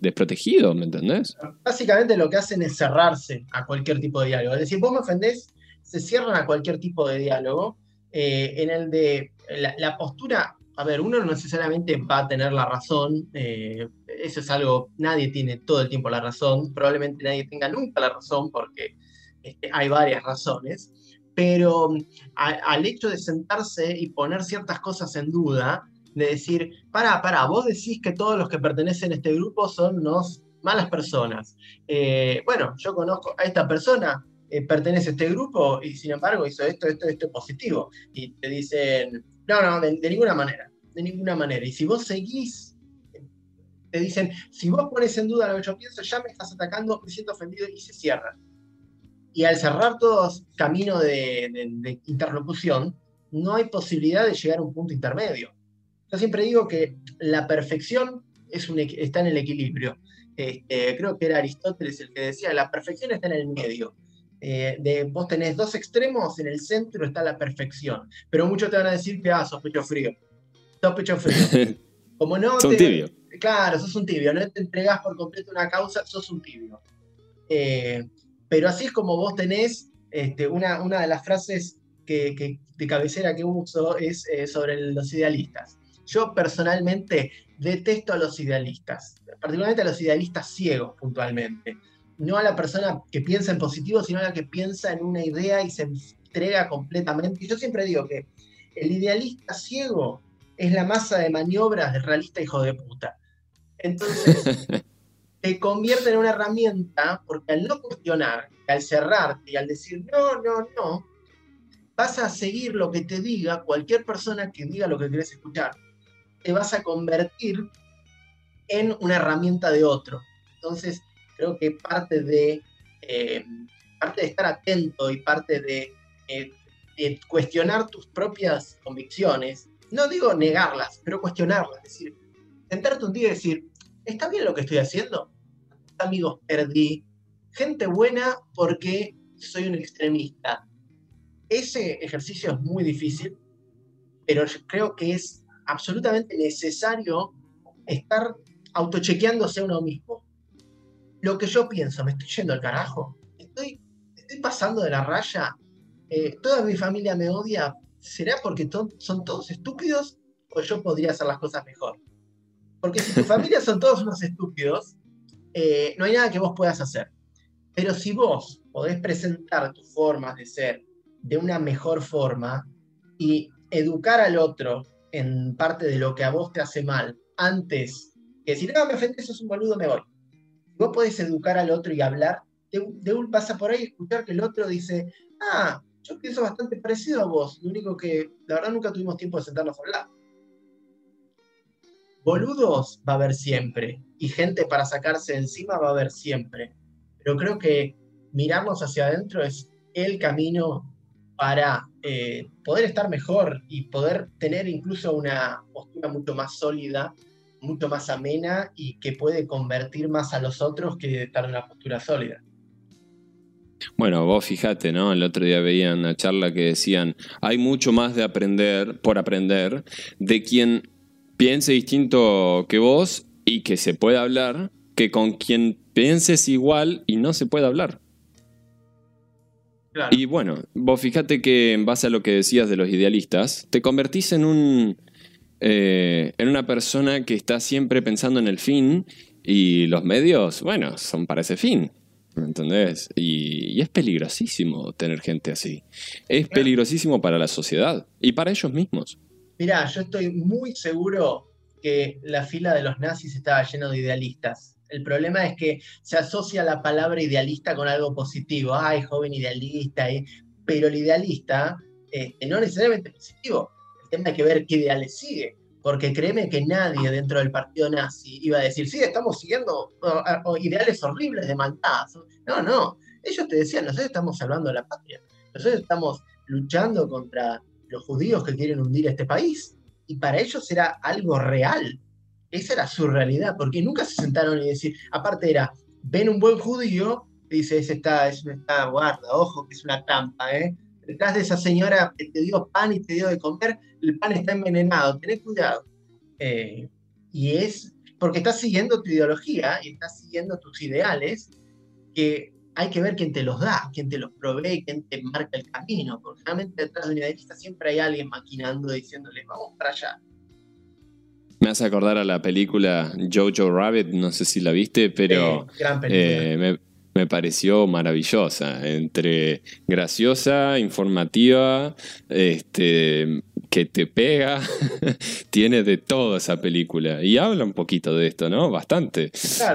desprotegido, ¿me entendés? Básicamente lo que hacen es cerrarse a cualquier tipo de diálogo. Es decir, vos me ofendés, se cierran a cualquier tipo de diálogo, eh, en el de la, la, postura, a ver, uno no necesariamente va a tener la razón, eh, eso es algo, nadie tiene todo el tiempo la razón, probablemente nadie tenga nunca la razón porque este, hay varias razones, pero a, al hecho de sentarse y poner ciertas cosas en duda, de decir, para, para, vos decís que todos los que pertenecen a este grupo son unos malas personas. Eh, bueno, yo conozco a esta persona, eh, pertenece a este grupo y sin embargo hizo esto, esto, esto positivo. Y te dicen, no, no, de, de ninguna manera, de ninguna manera. Y si vos seguís, te dicen, si vos pones en duda lo que yo pienso, ya me estás atacando, me siento ofendido y se cierran. Y al cerrar todos camino de, de, de interlocución, no hay posibilidad de llegar a un punto intermedio Yo siempre digo que la perfección es un, está en el equilibrio. Este, creo que era Aristóteles el que decía, la perfección está en el medio. Eh, de, vos tenés dos extremos, en el centro está la perfección. Pero muchos te van a decir que, ah, sos pecho frío. Sos pecho frío. Como no Son tibio. Claro, sos un tibio. No te entregás por completo una causa, sos un tibio. Eh, pero así es como vos tenés este, una, una de las frases que, de cabecera que uso es eh, sobre los idealistas. Yo personalmente detesto a los idealistas, particularmente a los idealistas ciegos puntualmente. No a la persona que piensa en positivo, sino a la que piensa en una idea y se entrega completamente. Y yo siempre digo que el idealista ciego es la masa de maniobras del realista hijo de puta. Entonces, te convierte en una herramienta porque al no cuestionar, al cerrarte y al decir no, no, no, vas a seguir lo que te diga cualquier persona que diga lo que querés escuchar te vas a convertir en una herramienta de otro. Entonces, creo que parte de, eh, parte de estar atento y parte de, eh, de, cuestionar tus propias convicciones, no digo negarlas, pero cuestionarlas, es decir, sentarte un día y decir, ¿está bien lo que estoy haciendo? Amigos, perdí. Gente buena porque soy un extremista. Ese ejercicio es muy difícil, pero creo que es absolutamente necesario estar autochequeándose uno mismo. Lo que yo pienso, me estoy yendo al carajo, estoy, estoy pasando de la raya, eh, toda mi familia me odia, ¿será porque son todos estúpidos o yo podría hacer las cosas mejor? Porque si tu familia son todos unos estúpidos, eh, no hay nada que vos puedas hacer. Pero si vos podés presentar tus formas de ser de una mejor forma y educar al otro en parte de lo que a vos te hace mal antes que decir, no, me ofendes, sos un boludo, me voy. Vos podés educar al otro y hablar, de, un pasa por ahí escuchar que el otro dice, ah, yo pienso bastante parecido a vos, lo único que la verdad nunca tuvimos tiempo de sentarnos a hablar. Boludos va a haber siempre, y gente para sacarse encima va a haber siempre. Pero creo que mirarnos hacia adentro es el camino para eh, poder estar mejor y poder tener incluso una postura mucho más sólida, mucho más amena y que puede convertir más a los otros que estar en una postura sólida. Bueno, vos fíjate, ¿no? El otro día veía una charla que decían, hay mucho más de aprender, por aprender, de quien piense distinto que vos y que se pueda hablar, que con quien pienses igual y no se puede hablar. Y bueno, vos fíjate que en base a lo que decías de los idealistas, te convertís en un. Eh, en una persona que está siempre pensando en el fin y los medios, bueno, son para ese fin. ¿Me entendés? Y, es peligrosísimo tener gente así. Es peligrosísimo para la sociedad y para ellos mismos. Mirá, yo estoy muy seguro que la fila de los nazis estaba llena de idealistas. El problema es que se asocia la palabra idealista con algo positivo. Ay, joven idealista. ¿eh? Pero el idealista este, no necesariamente positivo. El tema hay que ver qué ideales sigue. Porque créeme que nadie dentro del partido nazi iba a decir, sí, estamos siguiendo ideales horribles de maldad. No, no. Ellos te decían, nosotros estamos salvando a la patria. Nosotros estamos luchando contra los judíos que quieren hundir este país. Y para ellos era algo real esa era su realidad, porque nunca se sentaron y decir, aparte era, ven un buen judío, dice, ese está, ese está, guarda, ojo, que es una trampa, ¿eh? Detrás de esa señora que te dio pan y te dio de comer, el pan está envenenado, tenés cuidado. Eh, y es porque estás siguiendo tu ideología y estás siguiendo tus ideales, que hay que ver quién te los da, quién te los provee, quién te marca el camino, porque realmente detrás de un idealista siempre hay alguien maquinando, diciéndole, vamos para allá. Me hace acordar a la película Jojo Rabbit, no sé si la viste, pero eh, me, pareció maravillosa, entre graciosa, informativa, este, que te pega, tiene de todo esa película. Y habla un poquito de esto, ¿no? Bastante.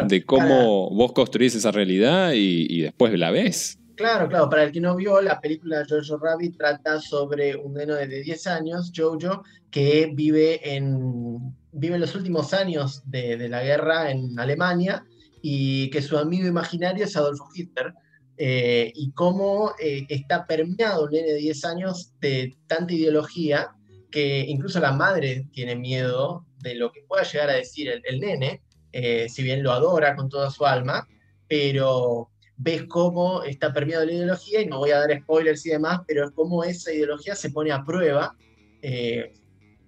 de cómo vos construís esa realidad y, y después la ves. Claro, claro, para el que no vio, la película Jojo Rabbit trata sobre un neno de 10 años, Jojo, que vive en vive los últimos años de, la guerra en Alemania y que su amigo imaginario es Adolfo Hitler. Eh, y cómo eh, está permeado un nene de 10 años de tanta ideología que incluso la madre tiene miedo de lo que pueda llegar a decir el, nene, eh, si bien lo adora con toda su alma, pero ves cómo está permeado la ideología, y no voy a dar spoilers y demás, pero es cómo esa ideología se pone a prueba eh,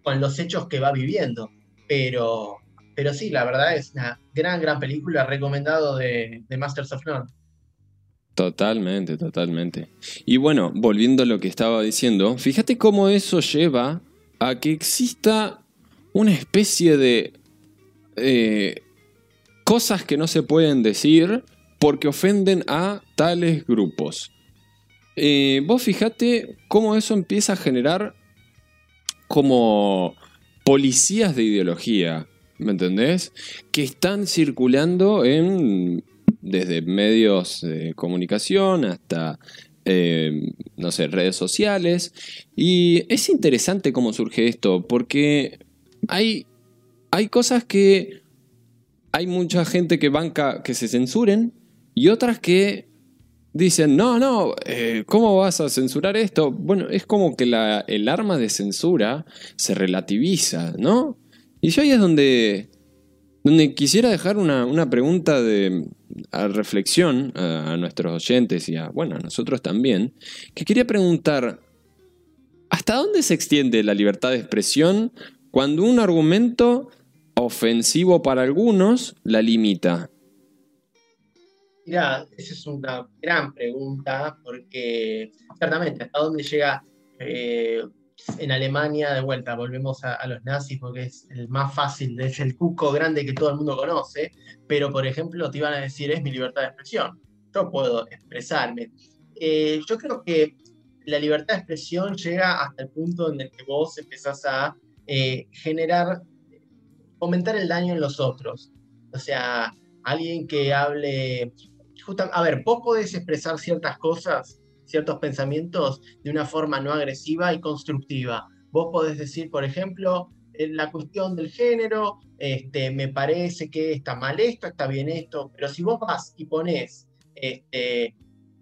con los hechos que va viviendo. Pero, pero sí, la verdad es una gran, gran película, recomendado de, de Masters of None. Totalmente, totalmente. Y bueno, volviendo a lo que estaba diciendo, fíjate cómo eso lleva a que exista una especie de eh, cosas que no se pueden decir porque ofenden a tales grupos. Eh, vos fíjate cómo eso empieza a generar como policías de ideología, ¿me entendés? Que están circulando en desde medios de comunicación hasta, eh, no sé, redes sociales. Y es interesante cómo surge esto, porque hay, hay cosas que hay mucha gente que banca que se censuren y otras que dicen, no, no, eh, ¿cómo vas a censurar esto? Bueno, es como que el arma de censura se relativiza, ¿no? Y yo ahí es donde, donde quisiera dejar una, pregunta de reflexión a, nuestros oyentes y a, bueno, a nosotros también, que quería preguntar, ¿hasta dónde se extiende la libertad de expresión cuando un argumento ofensivo para algunos la limita? Mira, esa es una gran pregunta porque ciertamente hasta dónde llega eh, en Alemania, de vuelta, volvemos a, los nazis porque es el más fácil, es el cuco grande que todo el mundo conoce, pero por ejemplo te iban a decir es mi libertad de expresión, yo puedo expresarme. Eh, yo creo que la libertad de expresión llega hasta el punto en el que vos empezás a eh, generar, aumentar el daño en los otros. O sea, alguien que hable, a ver, vos podés expresar ciertas cosas ciertos pensamientos de una forma no agresiva y constructiva. Vos podés decir, por ejemplo, en la cuestión del género, este, me parece que está mal esto, está bien esto, pero si vos vas y pones, este,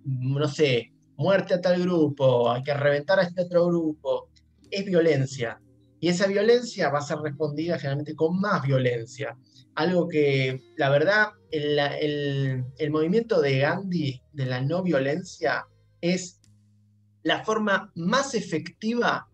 no sé, muerte a tal grupo, hay que reventar a este otro grupo, es violencia. Y esa violencia va a ser respondida generalmente con más violencia. Algo que, la verdad, el, el movimiento de Gandhi de la no violencia es la forma más efectiva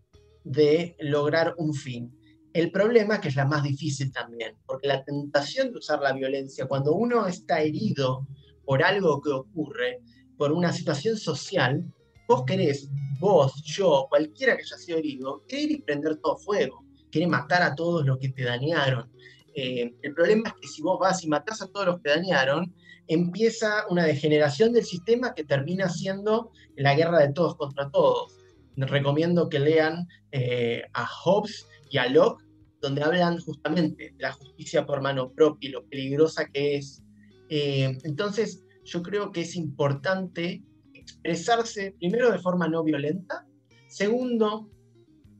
de lograr un fin. El problema que es la más difícil también, porque la tentación de usar la violencia cuando uno está herido por algo que ocurre, por una situación social, vos querés, vos, yo, cualquiera que haya sido herido, querer prender todo fuego, quiere matar a todos los que te dañaron. Eh, el problema es que si vos vas y matás a todos los que dañaron, empieza una degeneración del sistema que termina siendo la guerra de todos contra todos. recomiendo que lean eh, a Hobbes y a Locke, donde hablan justamente de la justicia por mano propia y lo peligrosa que es. Eh, entonces, yo creo que es importante expresarse, primero, de forma no violenta. Segundo,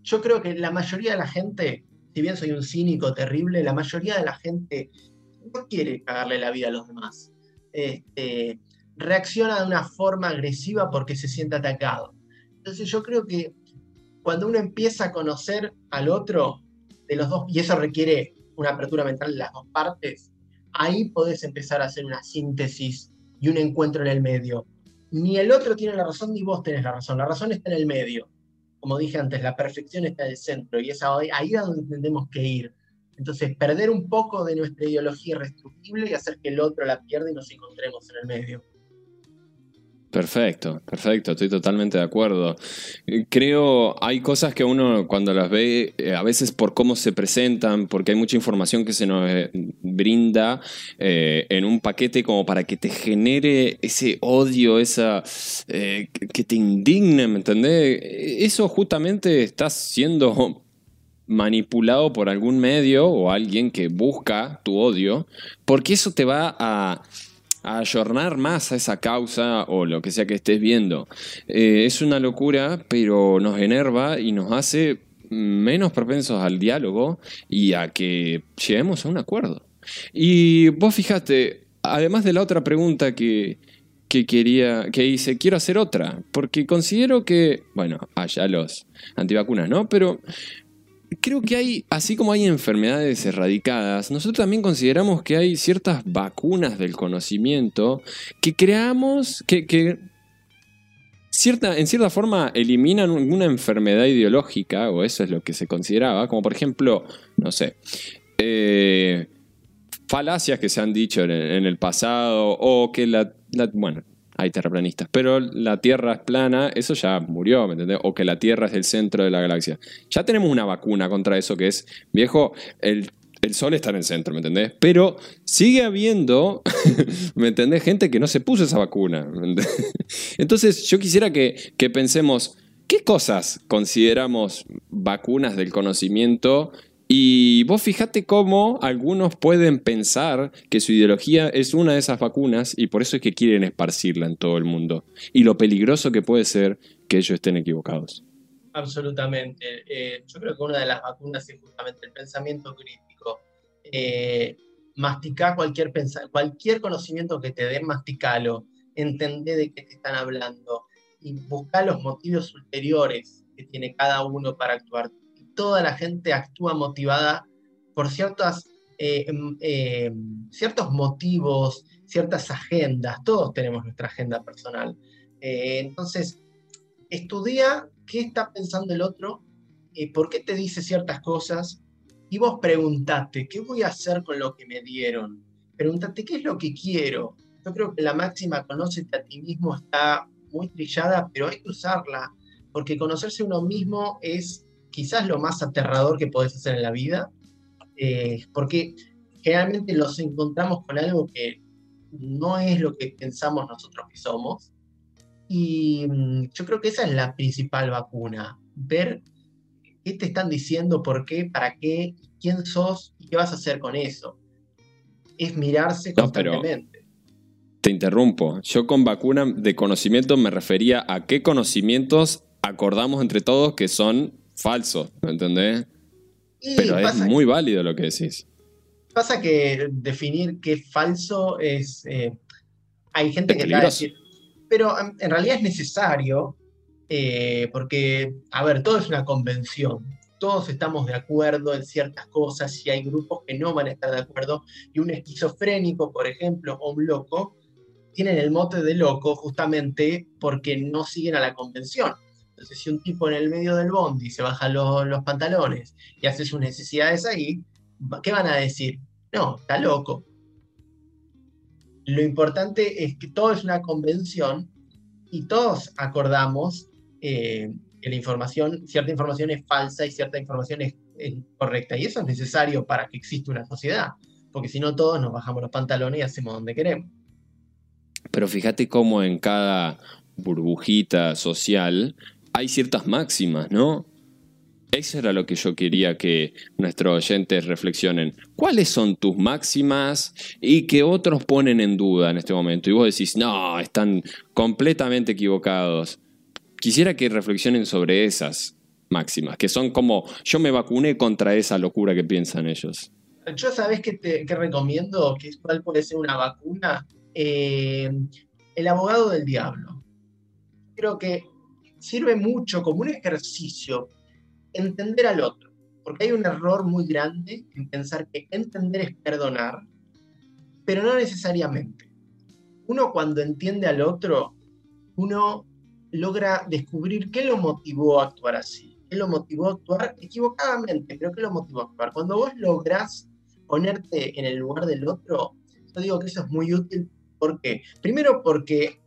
yo creo que la mayoría de la gente, si bien soy un cínico terrible, la mayoría de la gente no quiere cagarle la vida a los demás este, reacciona de una forma agresiva porque se siente atacado. Entonces yo creo que cuando uno empieza a conocer al otro de los dos, y eso requiere una apertura mental de las dos partes, ahí podés empezar a hacer una síntesis y un encuentro en el medio. Ni el otro tiene la razón ni vos tenés la razón, la razón está en el medio. Como dije antes, la perfección está en el centro y es ahí, a donde tenemos que ir. Entonces, perder un poco de nuestra ideología irrestructible y hacer que el otro la pierda y nos encontremos en el medio. Perfecto, perfecto, estoy totalmente de acuerdo. Creo, hay cosas que uno cuando las ve, eh, a veces por cómo se presentan, porque hay mucha información que se nos eh, brinda eh, en un paquete como para que te genere ese odio, esa que te indigne, ¿me entendés? Eso justamente está siendo manipulado por algún medio o alguien que busca tu odio, porque eso te va a, a ayornar más a esa causa o lo que sea que estés viendo. Eh, es una locura, pero nos enerva y nos hace menos propensos al diálogo y a que lleguemos a un acuerdo. Y vos fíjate, además de la otra pregunta que, que quería, que hice, quiero hacer otra, porque considero que, bueno, allá los antivacunas, ¿no? Pero creo que hay, así como hay enfermedades erradicadas, nosotros también consideramos que hay ciertas vacunas del conocimiento que creamos, que, cierta, en cierta forma eliminan una enfermedad ideológica, o eso es lo que se consideraba, como por ejemplo, no sé, eh, falacias que se han dicho en, el pasado, o que la, la bueno, hay terraplanistas. Pero la Tierra es plana, eso ya murió, ¿me entendés? O que la Tierra es el centro de la galaxia. Ya tenemos una vacuna contra eso que es, viejo, el, Sol está en el centro, ¿me entendés? Pero sigue habiendo, ¿me entendés? Gente que no se puso esa vacuna. Entonces yo quisiera que, que pensemos, ¿qué cosas consideramos vacunas del conocimiento y vos fijate cómo algunos pueden pensar que su ideología es una de esas vacunas y por eso es que quieren esparcirla en todo el mundo. Y lo peligroso que puede ser que ellos estén equivocados. Absolutamente. Eh, yo creo que una de las vacunas es justamente el pensamiento crítico. Eh, masticar cualquier, cualquier conocimiento que te den, masticalo. Entender de qué te están hablando y buscar los motivos ulteriores que tiene cada uno para actuar toda la gente actúa motivada por ciertas, eh, em, em, ciertos motivos, ciertas agendas. Todos tenemos nuestra agenda personal. Eh, entonces, estudia qué está pensando el otro, eh, por qué te dice ciertas cosas, y vos preguntate, ¿qué voy a hacer con lo que me dieron? Pregúntate, ¿qué es lo que quiero? Yo creo que la máxima conócete a ti mismo está muy trillada, pero hay que usarla, porque conocerse uno mismo es quizás lo más aterrador que podés hacer en la vida, eh, porque generalmente los encontramos con algo que no es lo que pensamos nosotros que somos. Y mm, yo creo que esa es la principal vacuna, ver qué te están diciendo, por qué, para qué, quién sos y qué vas a hacer con eso. Es mirarse constantemente. te interrumpo. Yo con vacuna de conocimiento me refería a qué conocimientos acordamos entre todos que son falso, ¿me entendés? Pero es muy válido lo que decís. Pasa que definir qué es falso es... Eh, hay gente que a decir... Pero en realidad es necesario eh, porque, a ver, todo es una convención. Todos estamos de acuerdo en ciertas cosas y hay grupos que no van a estar de acuerdo. Y un esquizofrénico, por ejemplo, o un loco, tienen el mote de loco justamente porque no siguen a la convención. Entonces, si un tipo en el medio del bondi se baja los, pantalones y hace sus necesidades ahí, ¿qué van a decir? No, está loco. Lo importante es que todo es una convención y todos acordamos eh, que la información, cierta información es falsa y cierta información es, correcta. Y eso es necesario para que exista una sociedad, porque si no todos nos bajamos los pantalones y hacemos donde queremos. Pero fíjate cómo en cada burbujita social hay ciertas máximas, ¿no? Eso era lo que yo quería que nuestros oyentes reflexionen. ¿Cuáles son tus máximas y que otros ponen en duda en este momento? Y vos decís, no, están completamente equivocados. Quisiera que reflexionen sobre esas máximas, que son como, yo me vacuné contra esa locura que piensan ellos. Yo sabes que te recomiendo, que cuál puede ser una vacuna. Eh, el abogado del diablo. Creo que sirve mucho como un ejercicio entender al otro, porque hay un error muy grande en pensar que entender es perdonar, pero no necesariamente. Uno cuando entiende al otro, uno logra descubrir qué lo motivó a actuar así, qué lo motivó a actuar equivocadamente, pero qué lo motivó a actuar. Cuando vos lográs ponerte en el lugar del otro, yo digo que eso es muy útil. ¿Por qué? Primero porque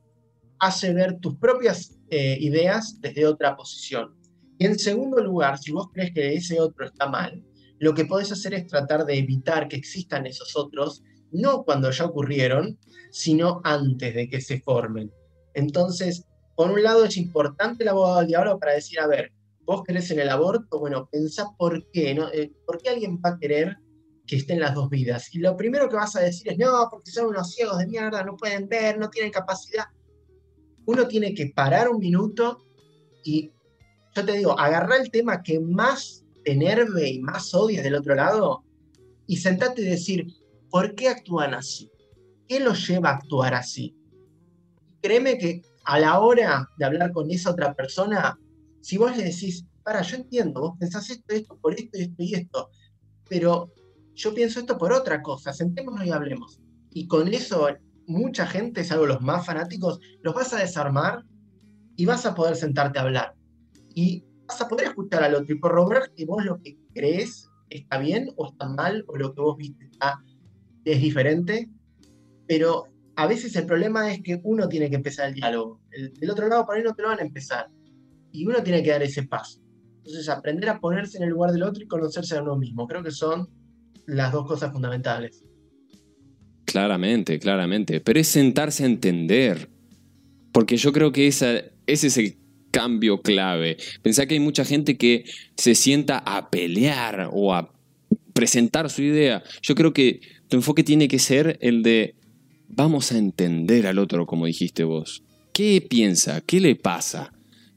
hace ver tus propias eh, ideas desde otra posición. Y en segundo lugar, si vos crees que ese otro está mal, lo que podés hacer es tratar de evitar que existan esos otros, no cuando ya ocurrieron, sino antes de que se formen. Entonces, por un lado es importante el abogado del diablo para decir, a ver, vos querés en el aborto, bueno, pensá por qué, ¿no? Eh, ¿Por qué alguien va a querer que estén las dos vidas? Y lo primero que vas a decir es, no, porque son unos ciegos de mierda, no pueden ver, no tienen capacidad uno tiene que parar un minuto y, yo te digo, agarrar el tema que más te enerve y más odies del otro lado y sentarte y decir, ¿por qué actúan así? ¿Qué los lleva a actuar así? Créeme que a la hora de hablar con esa otra persona, si vos le decís, para, yo entiendo, vos pensás esto, esto, por esto, esto y esto, pero yo pienso esto por otra cosa, sentémonos y hablemos. Y con eso, mucha gente, salvo los más fanáticos, los vas a desarmar y vas a poder sentarte a hablar. Y vas a poder escuchar al otro y corroborar que vos lo que crees está bien o está mal, o lo que vos viste es diferente, pero a veces el problema es que uno tiene que empezar el diálogo. El, del otro lado por ahí no te lo van a empezar. Y uno tiene que dar ese paso. Entonces, aprender a ponerse en el lugar del otro y conocerse a uno mismo. Creo que son las dos cosas fundamentales. Claramente, claramente. Pero es sentarse a entender. Porque yo creo que ese es el cambio clave. Pensá que hay mucha gente que se sienta a pelear o a presentar su idea. Yo creo que tu enfoque tiene que ser el de vamos a entender al otro, como dijiste vos. ¿Qué piensa? ¿Qué le pasa?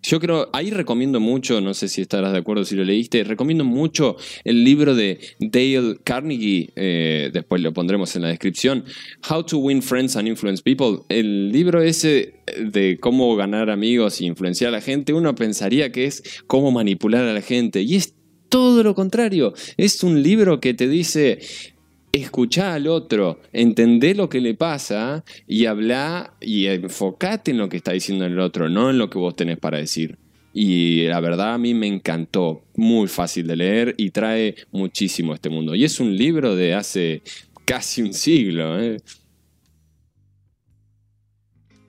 Yo creo, ahí recomiendo mucho, no sé si estarás de acuerdo si lo leíste, recomiendo mucho el libro de Dale Carnegie, eh, después lo pondremos en la descripción, How to Win Friends and Influence People. El libro ese de cómo ganar amigos e influenciar a la gente, uno pensaría que es cómo manipular a la gente, y es todo lo contrario. Es un libro que te dice, escuchá al otro, entendé lo que le pasa y habla y enfocate en lo que está diciendo el otro, no en lo que vos tenés para decir. Y la verdad a mí me encantó, muy fácil de leer y trae muchísimo a este mundo. Y es un libro de hace casi un siglo. ¿eh?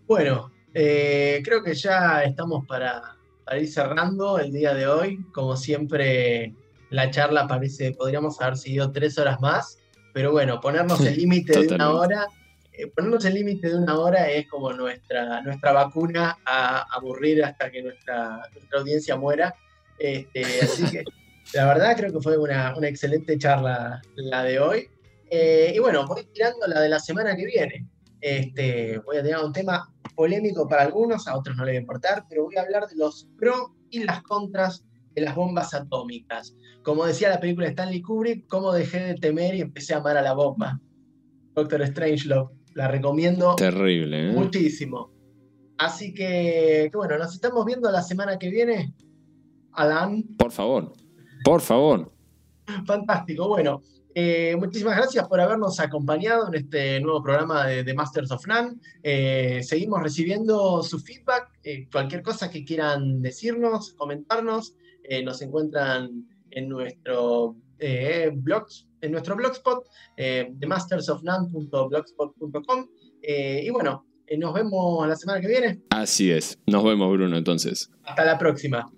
Bueno, eh, creo que ya estamos para, ir cerrando el día de hoy. Como siempre, la charla parece, podríamos haber seguido tres horas más pero bueno, ponernos el límite de una hora, eh, ponernos el límite de una hora es como nuestra, nuestra vacuna a aburrir hasta que nuestra, nuestra audiencia muera. Este, así que la verdad creo que fue una, una excelente charla la de hoy. Eh, y bueno, voy tirando la de la semana que viene. Este, voy a tener un tema polémico para algunos, a otros no les va a importar, pero voy a hablar de los pros y las contras de las bombas atómicas. Como decía la película Stanley Kubrick, cómo dejé de temer y empecé a amar a la bomba. Doctor Strangelove, la recomiendo Terrible, ¿eh? muchísimo. Así que, que, bueno, nos estamos viendo la semana que viene. Alan. Por favor, por favor. Fantástico. Bueno, eh, muchísimas gracias por habernos acompañado en este nuevo programa de, de Masters of None. Eh, seguimos recibiendo su feedback, eh, cualquier cosa que quieran decirnos, comentarnos. Nos encuentran en nuestro eh, blog, en nuestro blogspot, eh. Eh, y bueno, eh, nos vemos la semana que viene. Así es. Nos vemos, Bruno, entonces. Hasta la próxima.